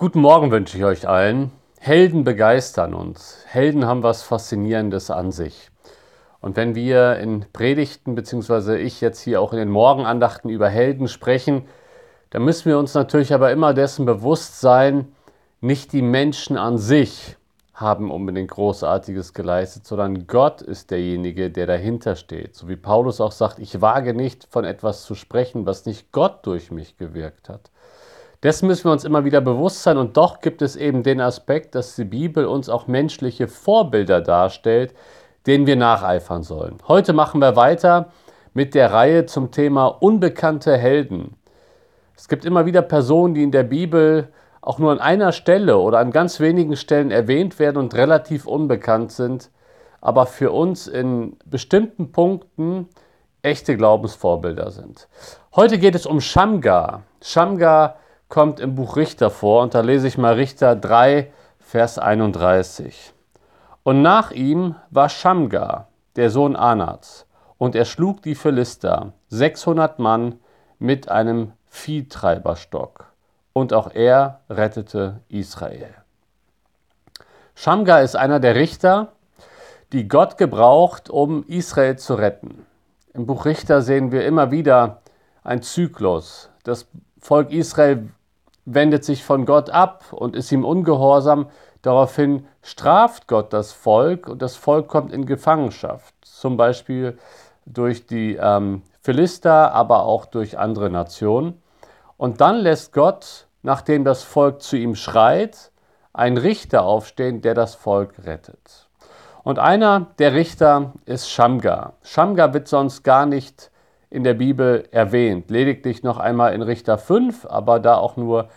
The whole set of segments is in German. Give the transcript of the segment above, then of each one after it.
Guten Morgen wünsche ich euch allen. Helden begeistern uns. Helden haben was Faszinierendes an sich. Und wenn wir in Predigten, beziehungsweise ich jetzt hier auch in den Morgenandachten über Helden sprechen, dann müssen wir uns natürlich aber immer dessen bewusst sein, nicht die Menschen an sich haben unbedingt Großartiges geleistet, sondern Gott ist derjenige, der dahinter steht. So wie Paulus auch sagt, ich wage nicht von etwas zu sprechen, was nicht Gott durch mich gewirkt hat. Dessen müssen wir uns immer wieder bewusst sein und doch gibt es eben den Aspekt, dass die Bibel uns auch menschliche Vorbilder darstellt, denen wir nacheifern sollen. Heute machen wir weiter mit der Reihe zum Thema unbekannte Helden. Es gibt immer wieder Personen, die in der Bibel auch nur an einer Stelle oder an ganz wenigen Stellen erwähnt werden und relativ unbekannt sind, aber für uns in bestimmten Punkten echte Glaubensvorbilder sind. Heute geht es um Shamgar. Shamgar kommt im Buch Richter vor und da lese ich mal Richter 3, Vers 31. Und nach ihm war Shamgar, der Sohn Anats, und er schlug die Philister, 600 Mann, mit einem Viehtreiberstock und auch er rettete Israel. Shamgar ist einer der Richter, die Gott gebraucht, um Israel zu retten. Im Buch Richter sehen wir immer wieder ein Zyklus. Das Volk Israel wendet sich von Gott ab und ist ihm ungehorsam. Daraufhin straft Gott das Volk und das Volk kommt in Gefangenschaft. Zum Beispiel durch die ähm, Philister, aber auch durch andere Nationen. Und dann lässt Gott, nachdem das Volk zu ihm schreit, einen Richter aufstehen, der das Volk rettet. Und einer der Richter ist Shamgar. Shamgar wird sonst gar nicht in der Bibel erwähnt, lediglich noch einmal in Richter 5, aber da auch nur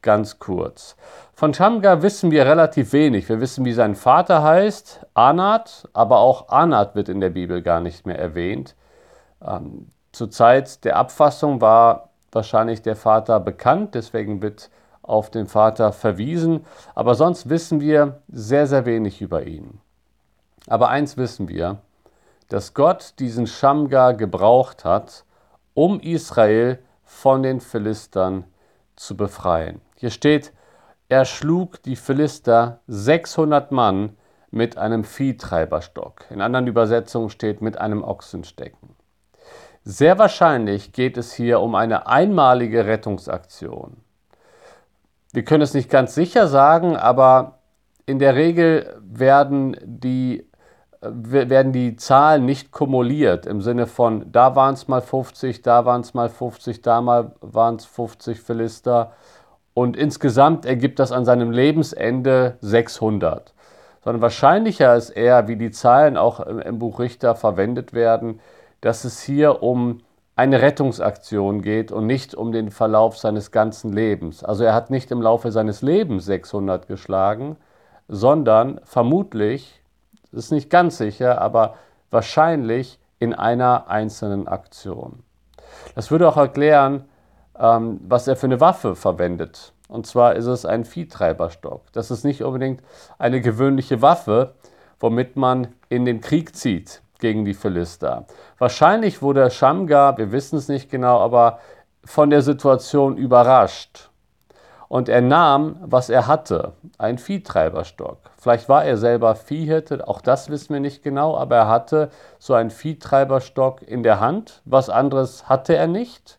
ganz kurz. Von Shamgar wissen wir relativ wenig. Wir wissen, wie sein Vater heißt, Anat, aber auch Anat wird in der Bibel gar nicht mehr erwähnt. Ähm, zur Zeit der Abfassung war wahrscheinlich der Vater bekannt, deswegen wird auf den Vater verwiesen. Aber sonst wissen wir sehr, sehr wenig über ihn. Aber eins wissen wir, dass Gott diesen Schamgar gebraucht hat, um Israel von den Philistern zu befreien. Hier steht, er schlug die Philister 600 Mann mit einem Viehtreiberstock. In anderen Übersetzungen steht mit einem Ochsenstecken. Sehr wahrscheinlich geht es hier um eine einmalige Rettungsaktion. Wir können es nicht ganz sicher sagen, aber in der Regel werden die, werden die Zahlen nicht kumuliert im Sinne von, da waren es mal 50, da waren es mal 50, da waren es 50 Philister und insgesamt ergibt das an seinem Lebensende 600. Sondern wahrscheinlicher ist eher, wie die Zahlen auch im Buch Richter verwendet werden, dass es hier um eine Rettungsaktion geht und nicht um den Verlauf seines ganzen Lebens. Also er hat nicht im Laufe seines Lebens 600 geschlagen, sondern vermutlich, ist nicht ganz sicher, aber wahrscheinlich in einer einzelnen Aktion. Das würde auch erklären, ähm, was er für eine Waffe verwendet. Und zwar ist es ein Viehtreiberstock. Das ist nicht unbedingt eine gewöhnliche Waffe, womit man in den Krieg zieht gegen die Philister. Wahrscheinlich wurde Shamgar, wir wissen es nicht genau, aber von der Situation überrascht. Und er nahm, was er hatte, einen Viehtreiberstock. Vielleicht war er selber Viehhirte, auch das wissen wir nicht genau, aber er hatte so einen Viehtreiberstock in der Hand. Was anderes hatte er nicht.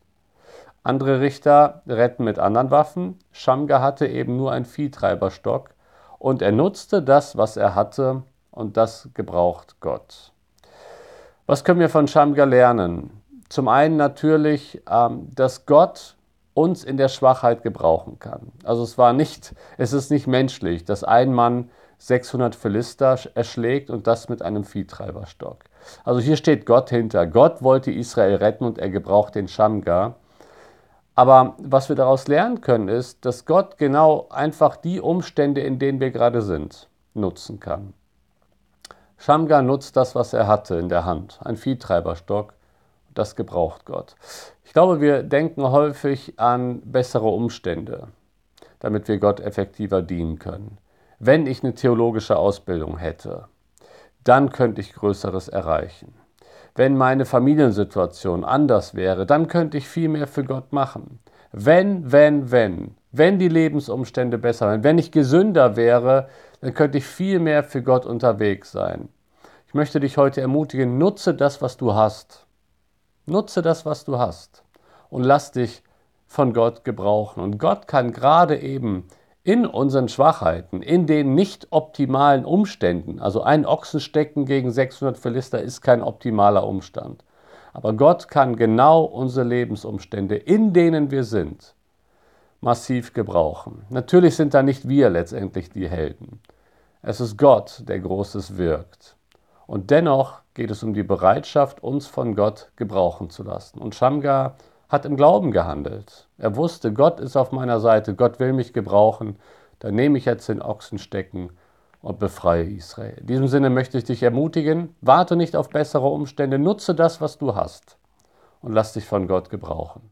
Andere Richter retten mit anderen Waffen. Shamgar hatte eben nur einen Viehtreiberstock und er nutzte das, was er hatte, und das gebraucht Gott. Was können wir von Shamgar lernen? Zum einen natürlich, ähm, dass Gott uns in der Schwachheit gebrauchen kann. Also es war nicht, es ist nicht menschlich, dass ein Mann 600 Philister erschlägt und das mit einem Viehtreiberstock. Also hier steht Gott hinter. Gott wollte Israel retten und er gebraucht den Shamgar. Aber was wir daraus lernen können, ist, dass Gott genau einfach die Umstände, in denen wir gerade sind, nutzen kann. Shamgar nutzt das, was er hatte in der Hand, ein Viehtreiberstock. Das gebraucht Gott. Ich glaube, wir denken häufig an bessere Umstände, damit wir Gott effektiver dienen können. Wenn ich eine theologische Ausbildung hätte, dann könnte ich Größeres erreichen. Wenn meine Familiensituation anders wäre, dann könnte ich viel mehr für Gott machen. Wenn, wenn, wenn, wenn die Lebensumstände besser wären. Wenn ich gesünder wäre, dann könnte ich viel mehr für Gott unterwegs sein. Ich möchte dich heute ermutigen, nutze das, was du hast. Nutze das, was du hast. Und lass dich von Gott gebrauchen. Und Gott kann gerade eben in unseren Schwachheiten, in den nicht optimalen Umständen, also ein Ochsenstecken gegen 600 Philister ist kein optimaler Umstand. Aber Gott kann genau unsere Lebensumstände, in denen wir sind, massiv gebrauchen. Natürlich sind da nicht wir letztendlich die Helden. Es ist Gott, der Großes wirkt. Und dennoch geht es um die Bereitschaft, uns von Gott gebrauchen zu lassen. Und Shamgar hat im Glauben gehandelt. Er wusste, Gott ist auf meiner Seite, Gott will mich gebrauchen. Dann nehme ich jetzt den Ochsenstecken und befreie Israel. In diesem Sinne möchte ich dich ermutigen, warte nicht auf bessere Umstände, nutze das, was du hast und lass dich von Gott gebrauchen.